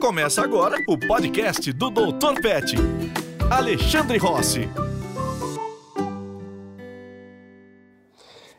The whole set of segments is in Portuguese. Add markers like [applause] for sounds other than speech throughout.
Começa agora o podcast do Dr. Pet. Alexandre Rossi.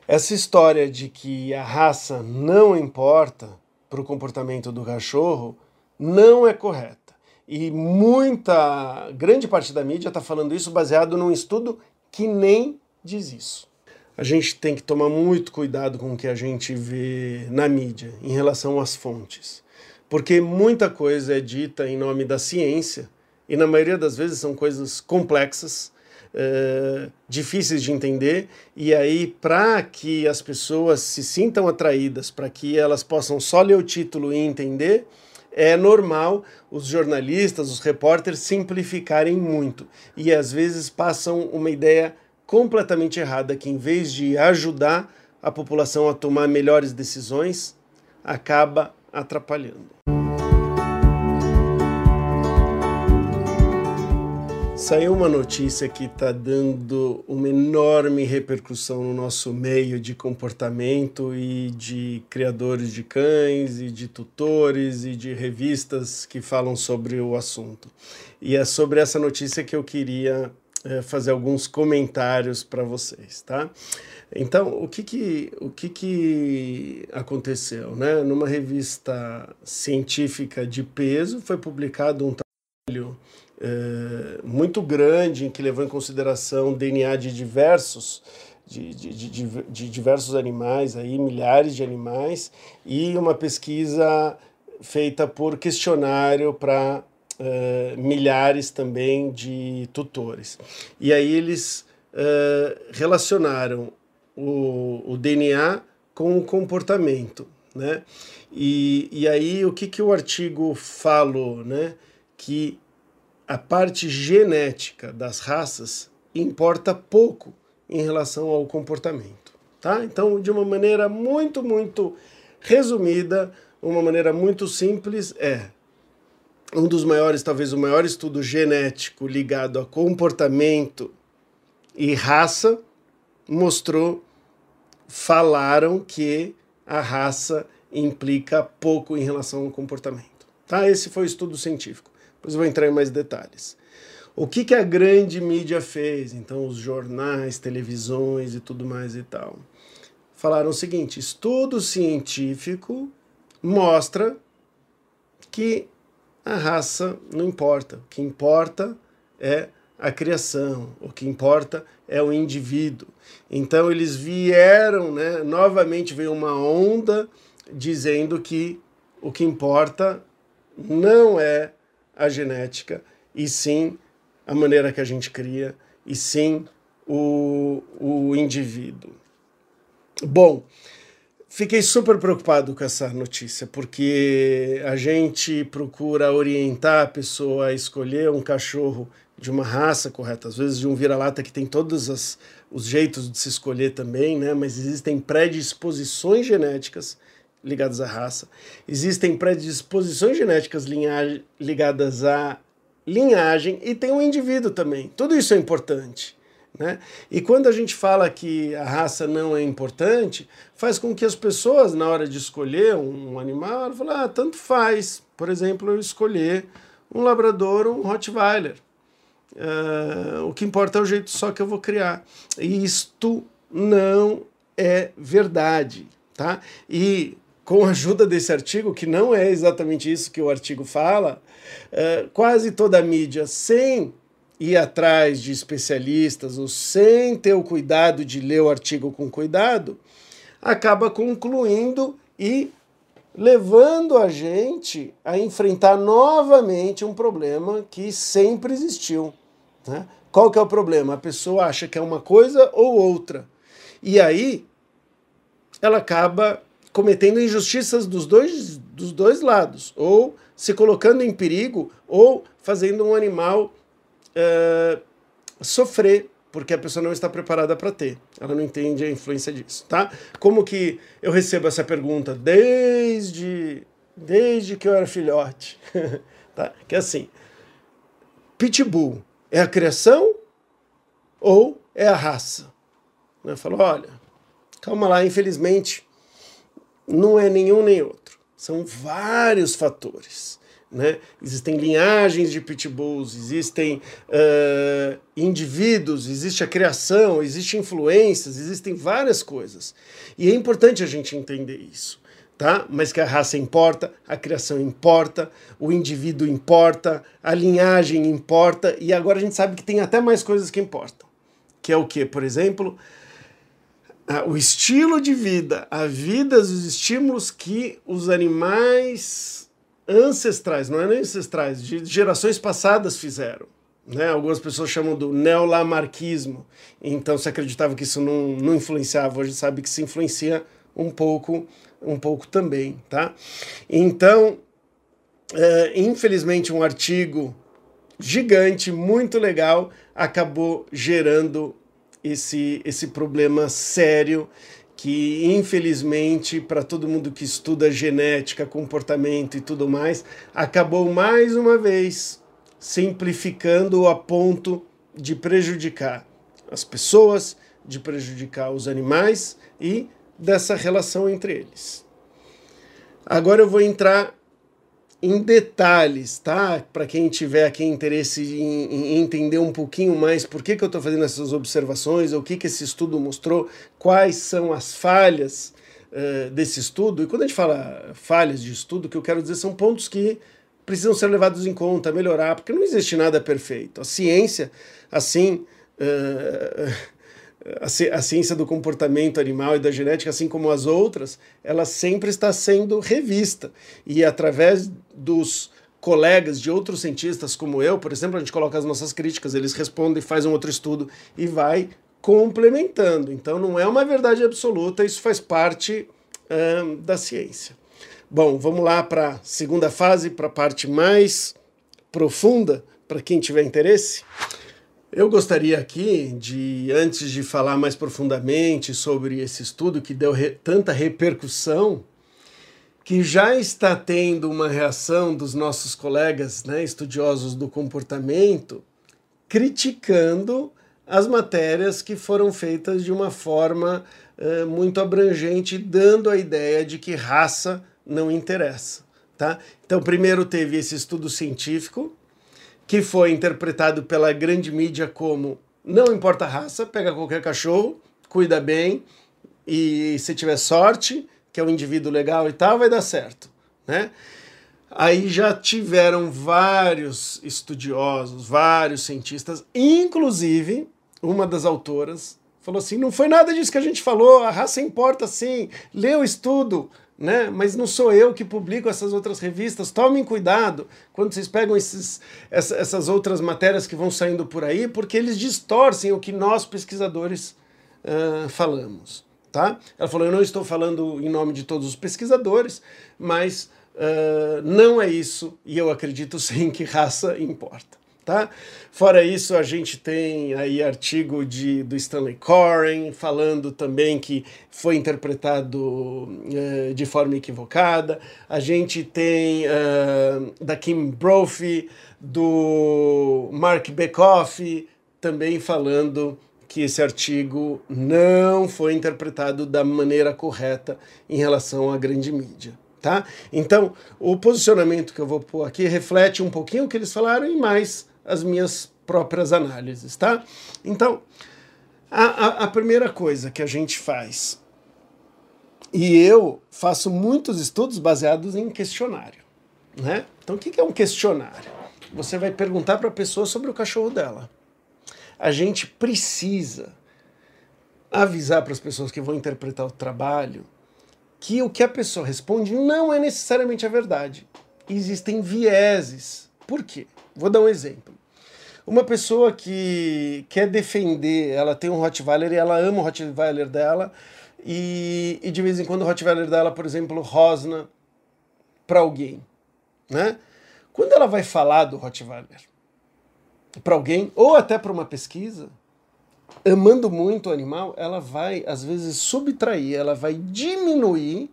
Essa história de que a raça não importa para o comportamento do cachorro não é correta. E muita, grande parte da mídia está falando isso baseado num estudo que nem diz isso. A gente tem que tomar muito cuidado com o que a gente vê na mídia em relação às fontes. Porque muita coisa é dita em nome da ciência e, na maioria das vezes, são coisas complexas, é, difíceis de entender, e aí, para que as pessoas se sintam atraídas, para que elas possam só ler o título e entender, é normal os jornalistas, os repórteres simplificarem muito. E às vezes passam uma ideia completamente errada que em vez de ajudar a população a tomar melhores decisões, acaba atrapalhando. Saiu uma notícia que está dando uma enorme repercussão no nosso meio de comportamento e de criadores de cães e de tutores e de revistas que falam sobre o assunto. E é sobre essa notícia que eu queria é, fazer alguns comentários para vocês, tá? Então, o que que, o que que aconteceu, né? Numa revista científica de peso foi publicado um trabalho é, muito grande, em que levou em consideração DNA de diversos de, de, de, de, diversos animais, aí, milhares de animais, e uma pesquisa feita por questionário para é, milhares também de tutores. E aí eles é, relacionaram o, o DNA com o comportamento. Né? E, e aí o que, que o artigo falou? Né? Que a parte genética das raças importa pouco em relação ao comportamento, tá? Então, de uma maneira muito, muito resumida, uma maneira muito simples é um dos maiores, talvez o maior estudo genético ligado a comportamento e raça mostrou, falaram que a raça implica pouco em relação ao comportamento. Tá? Esse foi o estudo científico. Depois vou entrar em mais detalhes. O que, que a grande mídia fez? Então, os jornais, televisões e tudo mais e tal. Falaram o seguinte: estudo científico mostra que a raça não importa. O que importa é a criação, o que importa é o indivíduo. Então eles vieram, né, novamente veio uma onda dizendo que o que importa não é a genética, e sim a maneira que a gente cria, e sim o, o indivíduo. Bom, fiquei super preocupado com essa notícia, porque a gente procura orientar a pessoa a escolher um cachorro de uma raça correta, às vezes de um vira-lata que tem todos os jeitos de se escolher também, né? mas existem predisposições genéticas ligadas à raça. Existem predisposições genéticas ligadas à linhagem e tem um indivíduo também. Tudo isso é importante. Né? E quando a gente fala que a raça não é importante, faz com que as pessoas, na hora de escolher um, animal, falem, ah, tanto faz. Por exemplo, eu escolher um labrador ou um Rottweiler. Uh, o que importa é o jeito só que eu vou criar. E isto não é verdade. Tá? E com a ajuda desse artigo, que não é exatamente isso que o artigo fala, uh, quase toda a mídia, sem ir atrás de especialistas ou sem ter o cuidado de ler o artigo com cuidado, acaba concluindo e levando a gente a enfrentar novamente um problema que sempre existiu. Né? Qual que é o problema? A pessoa acha que é uma coisa ou outra. E aí ela acaba cometendo injustiças dos dois, dos dois lados, ou se colocando em perigo, ou fazendo um animal uh, sofrer, porque a pessoa não está preparada para ter. Ela não entende a influência disso, tá? Como que eu recebo essa pergunta desde, desde que eu era filhote, [laughs] tá? Que é assim, pitbull é a criação ou é a raça? Eu falo, olha, calma lá, infelizmente não é nenhum nem outro. São vários fatores. Né? Existem linhagens de pitbulls, existem uh, indivíduos, existe a criação, existem influências, existem várias coisas. E é importante a gente entender isso. Tá? Mas que a raça importa, a criação importa, o indivíduo importa, a linhagem importa, e agora a gente sabe que tem até mais coisas que importam. Que é o que, por exemplo, o estilo de vida, a vida, os estímulos que os animais ancestrais, não é nem ancestrais, de gerações passadas fizeram. Né? Algumas pessoas chamam do neolamarquismo. Então se acreditava que isso não, não influenciava, hoje sabe que se influencia um pouco, um pouco também, tá? Então, é, infelizmente, um artigo gigante, muito legal, acabou gerando esse, esse problema sério que infelizmente para todo mundo que estuda genética, comportamento e tudo mais, acabou mais uma vez simplificando a ponto de prejudicar as pessoas, de prejudicar os animais e dessa relação entre eles. Agora eu vou entrar em detalhes, tá? Para quem tiver aqui interesse em, em, entender um pouquinho mais por que, que eu estou fazendo essas observações, o que, que esse estudo mostrou, quais são as falhas uh, desse estudo. E quando a gente fala falhas de estudo, o que eu quero dizer são pontos que precisam ser levados em conta, melhorar, porque não existe nada perfeito. A ciência, assim. Uh, a, ciência do comportamento animal e da genética, assim como as outras, ela sempre está sendo revista. E através dos colegas de outros cientistas, como eu, por exemplo, a gente coloca as nossas críticas, eles respondem, faz um outro estudo e vai complementando. Então não é uma verdade absoluta, isso faz parte hum, da ciência. Bom, vamos lá para a segunda fase, para a parte mais profunda, para quem tiver interesse. Eu gostaria aqui de, antes de falar mais profundamente sobre esse estudo que deu re, tanta repercussão, que já está tendo uma reação dos nossos colegas né, estudiosos do comportamento, criticando as matérias que foram feitas de uma forma uh, muito abrangente, dando a ideia de que raça não interessa. Tá? Então, primeiro teve esse estudo científico, que foi interpretado pela grande mídia como não importa a raça, pega qualquer cachorro, cuida bem e se tiver sorte, que é um indivíduo legal e tal, vai dar certo, né? Aí já tiveram vários estudiosos, vários cientistas, inclusive uma das autoras falou assim: não foi nada disso que a gente falou, a raça importa sim, lê o estudo, né? Mas não sou eu que publico essas outras revistas. Tomem cuidado quando vocês pegam esses, essas outras matérias que vão saindo por aí, porque eles distorcem o que nós pesquisadores uh, falamos. Tá? Ela falou: eu não estou falando em nome de todos os pesquisadores, mas uh, não é isso, e eu acredito sim que raça importa. Tá? Fora isso, a gente tem aí artigo de, do Stanley Coren falando também que foi interpretado uh, de forma equivocada. A gente tem uh, da Kim Brophy, do Mark Bekoff, também falando que esse artigo não foi interpretado da maneira correta em relação à grande mídia. Tá? Então, o posicionamento que eu vou pôr aqui reflete um pouquinho o que eles falaram e mais as minhas próprias análises, tá? Então, a, a, a primeira coisa que a gente faz, e eu faço muitos estudos baseados em questionário, né? Então, o que é um questionário? Você vai perguntar para a pessoa sobre o cachorro dela. A gente precisa avisar para as pessoas que vão interpretar o trabalho que o que a pessoa responde não é necessariamente a verdade. Existem vieses. Por quê? Vou dar um exemplo. Uma pessoa que quer defender, ela tem um Rottweiler e ela ama o Rottweiler dela, e, e de vez em quando o Rottweiler dela, por exemplo, rosna para alguém, né? Quando ela vai falar do Rottweiler para alguém, ou até para uma pesquisa, amando muito o animal, ela vai, às vezes, subtrair, ela vai diminuir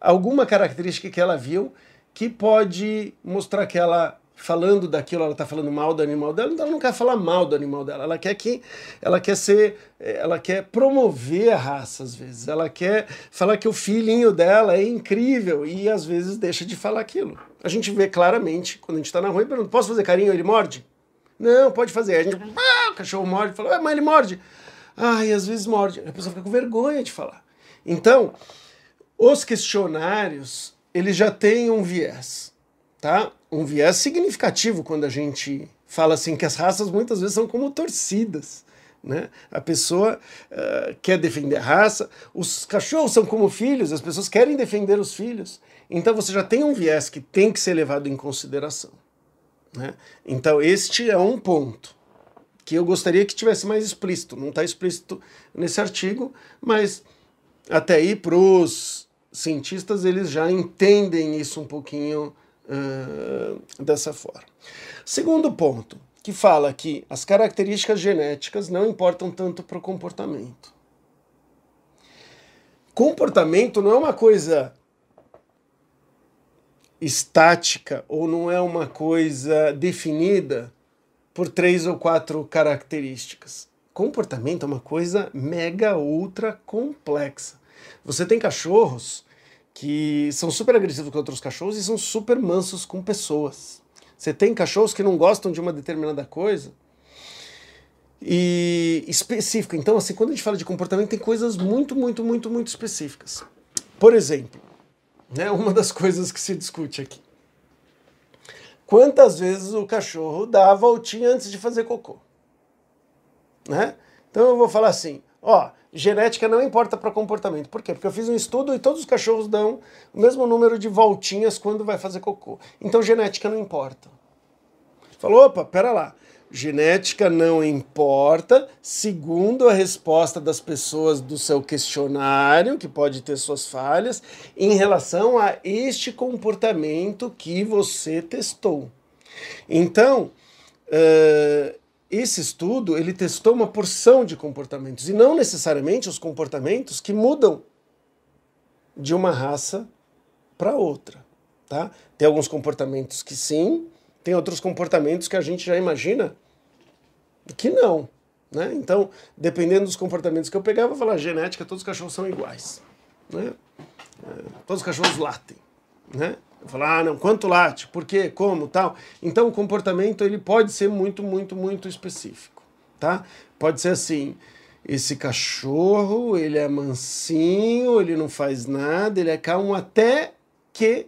alguma característica que ela viu que pode mostrar que ela falando daquilo, ela está falando mal do animal dela, então ela não quer falar mal do animal dela, ela quer que ela quer ser, ela quer promover a raça às vezes, ela quer falar que o filhinho dela é incrível e às vezes deixa de falar aquilo. A gente vê claramente quando a gente está na rua e pergunta: posso fazer carinho? Ele morde? Não, pode fazer. A gente, ah, o cachorro morde, fala, ah, mas ele morde. Ah, e às vezes morde. A pessoa fica com vergonha de falar. Então, os questionários, eles já têm um viés, tá? Um viés significativo quando a gente fala assim que as raças muitas vezes são como torcidas. Né? A pessoa uh, quer defender a raça, os cachorros são como filhos, as pessoas querem defender os filhos. Então você já tem um viés que tem que ser levado em consideração. Né? Então este é um ponto que eu gostaria que tivesse mais explícito. Não está explícito nesse artigo, mas até aí para os cientistas eles já entendem isso um pouquinho dessa forma. Segundo ponto, que fala que as características genéticas não importam tanto para o comportamento. Comportamento não é uma coisa estática ou não é uma coisa definida por três ou quatro características. Comportamento é uma coisa mega ultra complexa. Você tem cachorros que são super agressivos com outros cachorros e são super mansos com pessoas. Você tem cachorros que não gostam de uma determinada coisa e específica. Então, assim, quando a gente fala de comportamento, tem coisas muito, muito, muito, muito específicas. Por exemplo, né, uma das [laughs] coisas que se discute aqui. Quantas vezes o cachorro dá a voltinha antes de fazer cocô? Né? Então eu vou falar assim, ó, genética não importa para comportamento. Por quê? Porque eu fiz um estudo e todos os cachorros dão o mesmo número de voltinhas quando vai fazer cocô. Então genética não importa. Falou, opa, pera lá. Genética não importa, segundo a resposta das pessoas do seu questionário, que pode ter suas falhas, em relação a este comportamento que você testou. Então, uh, esse estudo ele testou uma porção de comportamentos e não necessariamente os comportamentos que mudam de uma raça para outra, tá? Tem alguns comportamentos que sim, tem outros comportamentos que a gente já imagina que não. Né? Então, dependendo dos comportamentos que eu pegar, eu falar genética, todos os cachorros são iguais. Né? É, todos os cachorros latem. Né? Eu falar, ah, não, quanto late, por quê, como, tal. Então, o comportamento ele pode ser muito, muito, muito específico. Tá? Pode ser assim, esse cachorro, ele é mansinho, ele não faz nada, ele é calmo até que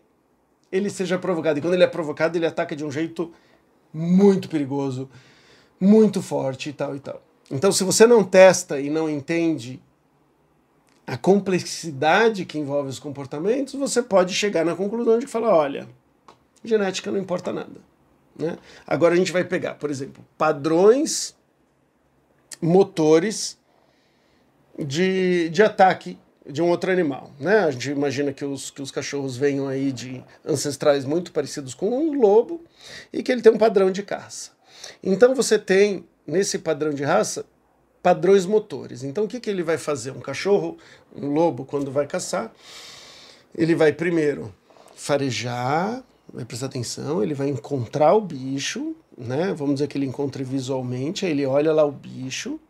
ele seja provocado. E quando ele é provocado, ele ataca de um jeito muito perigoso, muito forte e tal e tal. Então, se você não testa e não entende a complexidade que envolve os comportamentos, você pode chegar na conclusão de que fala, olha, genética não importa nada. Né? Agora a gente vai pegar, por exemplo, padrões motores de, de ataque de um outro animal. Né? A gente imagina que os, que os cachorros venham aí de ancestrais muito parecidos com um lobo e que ele tem um padrão de caça. Então você tem, nesse padrão de raça, padrões motores. Então o que, que ele vai fazer? Um cachorro, um lobo, quando vai caçar, ele vai primeiro farejar, vai prestar atenção, ele vai encontrar o bicho, né? Vamos dizer que ele encontre visualmente, aí ele olha lá o bicho.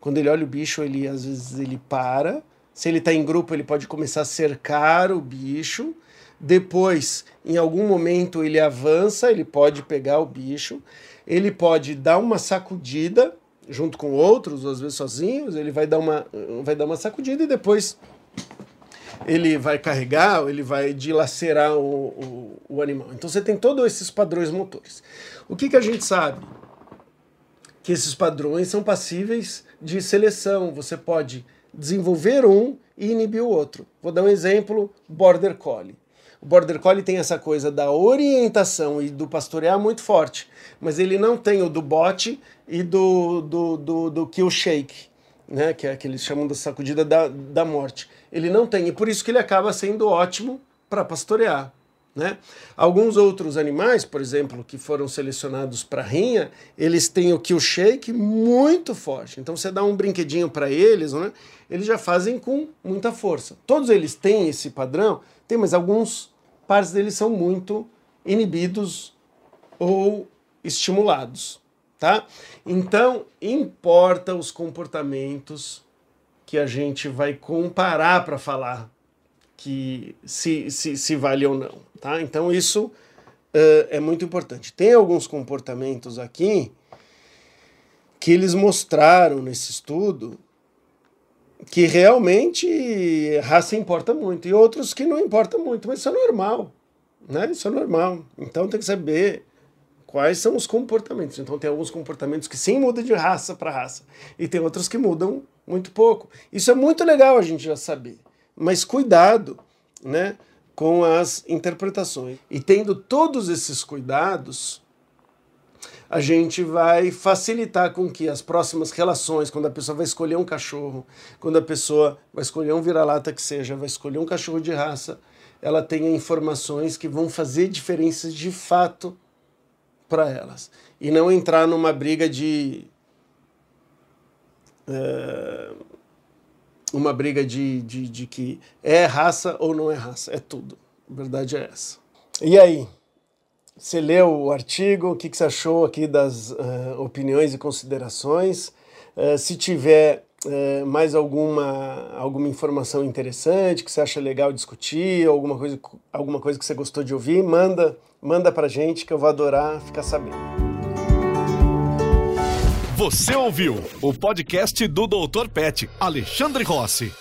Quando ele olha o bicho, ele às vezes ele para, se ele está em grupo, ele pode começar a cercar o bicho. Depois, em algum momento, ele avança, ele pode pegar o bicho. Ele pode dar uma sacudida junto com outros, às vezes sozinhos. Ele vai dar uma, vai dar uma sacudida e depois ele vai carregar, ele vai dilacerar o, o, o animal. Então você tem todos esses padrões motores. O que, que a gente sabe? Que esses padrões são passíveis de seleção. Você pode desenvolver um e inibir o outro. Vou dar um exemplo: Border Collie. O Border Collie tem essa coisa da orientação e do pastorear muito forte, mas ele não tem o do bote e do, do, do, do kill shake, né, que é que eles chamam da sacudida da, da morte. Ele não tem, e por isso que ele acaba sendo ótimo para pastorear. Né? Alguns outros animais, por exemplo, que foram selecionados para rinha, eles têm o kill shake muito forte. Então você dá um brinquedinho para eles, né? eles já fazem com muita força. Todos eles têm esse padrão, tem, mas alguns partes deles são muito inibidos ou estimulados, tá? Então, importa os comportamentos que a gente vai comparar para falar que se, se, se vale ou não, tá? Então, isso uh, é muito importante. Tem alguns comportamentos aqui que eles mostraram nesse estudo que realmente raça importa muito, e outros que não importa muito, mas isso é normal, né? Isso é normal. Então tem que saber quais são os comportamentos. Então tem alguns comportamentos que sim mudam de raça para raça, e tem outros que mudam muito pouco. Isso é muito legal a gente já saber. Mas cuidado, né, com as interpretações. E tendo todos esses cuidados, a gente vai facilitar com que as próximas relações, quando a pessoa vai escolher um cachorro, quando a pessoa vai escolher um vira-lata que seja, vai escolher um cachorro de raça, ela tenha informações que vão fazer diferenças de fato para elas. E não entrar numa briga de. É, uma briga de, de, de que é raça ou não é raça. É tudo. A verdade é essa. E aí? Você leu o artigo, o que, que você achou aqui das uh, opiniões e considerações? Uh, se tiver uh, mais alguma, alguma informação interessante que você acha legal discutir, alguma coisa, alguma coisa que você gostou de ouvir, manda, manda pra gente que eu vou adorar ficar sabendo. Você ouviu o podcast do Dr. Pet, Alexandre Rossi.